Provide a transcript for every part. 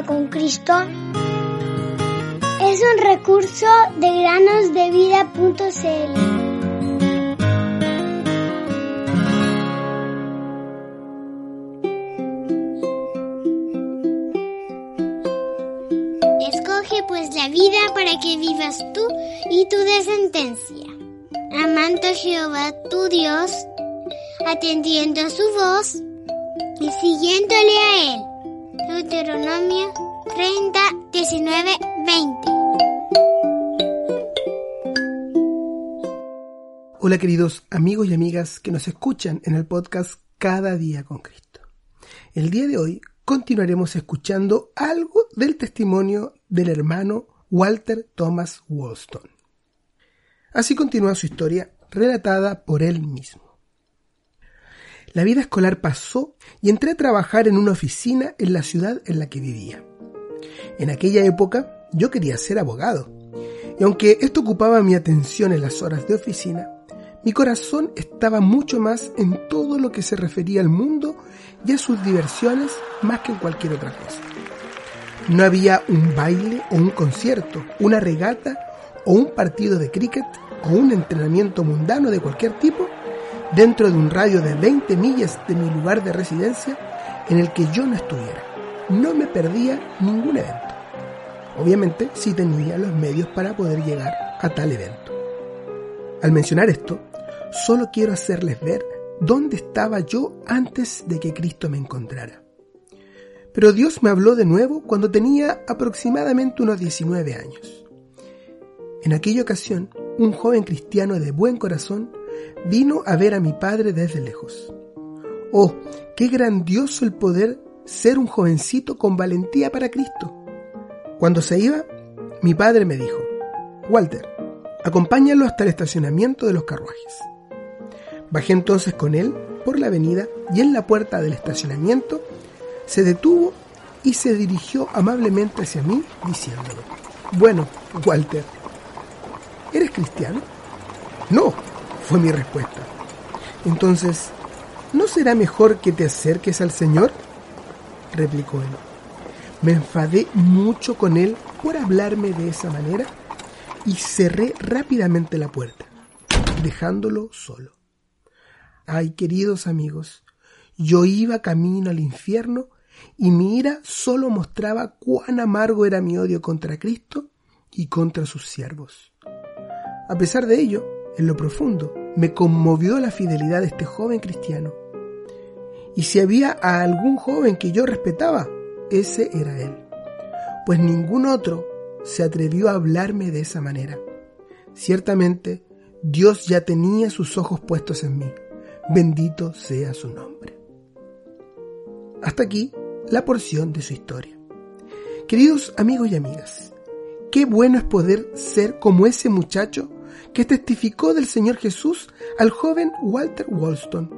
con Cristo es un recurso de granosdevida.cl. Escoge pues la vida para que vivas tú y tu descendencia, amando a Jehová tu Dios, atendiendo a su voz y siguiéndole a él. Deuteronomio 30, 19, 20. Hola queridos amigos y amigas que nos escuchan en el podcast Cada día con Cristo. El día de hoy continuaremos escuchando algo del testimonio del hermano Walter Thomas Wollstone. Así continúa su historia relatada por él mismo. La vida escolar pasó y entré a trabajar en una oficina en la ciudad en la que vivía. En aquella época yo quería ser abogado, y aunque esto ocupaba mi atención en las horas de oficina, mi corazón estaba mucho más en todo lo que se refería al mundo y a sus diversiones más que en cualquier otra cosa. No había un baile o un concierto, una regata o un partido de cricket o un entrenamiento mundano de cualquier tipo dentro de un radio de 20 millas de mi lugar de residencia en el que yo no estuviera. No me perdía ningún evento. Obviamente sí tenía los medios para poder llegar a tal evento. Al mencionar esto, solo quiero hacerles ver dónde estaba yo antes de que Cristo me encontrara. Pero Dios me habló de nuevo cuando tenía aproximadamente unos 19 años. En aquella ocasión, un joven cristiano de buen corazón vino a ver a mi padre desde lejos. Oh, qué grandioso el poder ser un jovencito con valentía para Cristo. Cuando se iba, mi padre me dijo, Walter, acompáñalo hasta el estacionamiento de los carruajes. Bajé entonces con él por la avenida y en la puerta del estacionamiento se detuvo y se dirigió amablemente hacia mí diciéndome, bueno, Walter, ¿eres cristiano? No, fue mi respuesta. Entonces, ¿no será mejor que te acerques al Señor? replicó él. Me enfadé mucho con él por hablarme de esa manera y cerré rápidamente la puerta, dejándolo solo. Ay, queridos amigos, yo iba camino al infierno y mi ira solo mostraba cuán amargo era mi odio contra Cristo y contra sus siervos. A pesar de ello, en lo profundo, me conmovió la fidelidad de este joven cristiano. Y si había a algún joven que yo respetaba, ese era él. Pues ningún otro se atrevió a hablarme de esa manera. Ciertamente, Dios ya tenía sus ojos puestos en mí. Bendito sea su nombre. Hasta aquí la porción de su historia. Queridos amigos y amigas, qué bueno es poder ser como ese muchacho que testificó del Señor Jesús al joven Walter Wollstone,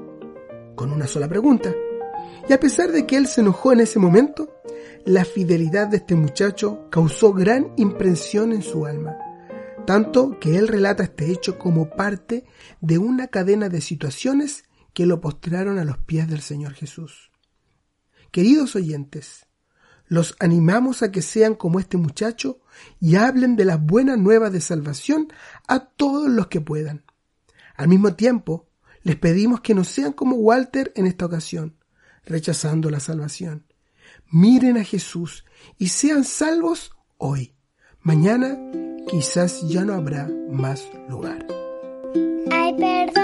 con una sola pregunta. Y a pesar de que él se enojó en ese momento, la fidelidad de este muchacho causó gran impresión en su alma, tanto que él relata este hecho como parte de una cadena de situaciones que lo postraron a los pies del Señor Jesús. Queridos oyentes, los animamos a que sean como este muchacho y hablen de las buenas nuevas de salvación a todos los que puedan. Al mismo tiempo, les pedimos que no sean como Walter en esta ocasión, rechazando la salvación. Miren a Jesús y sean salvos hoy. Mañana quizás ya no habrá más lugar. Hay perdón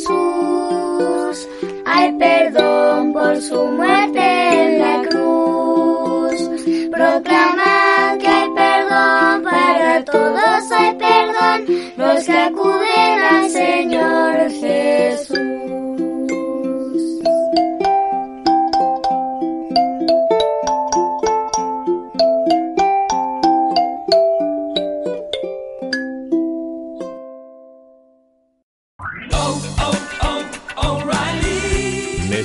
Jesús. Hay perdón por su muerte en la cruz. Proclama que hay perdón para todos, hay perdón los que acuden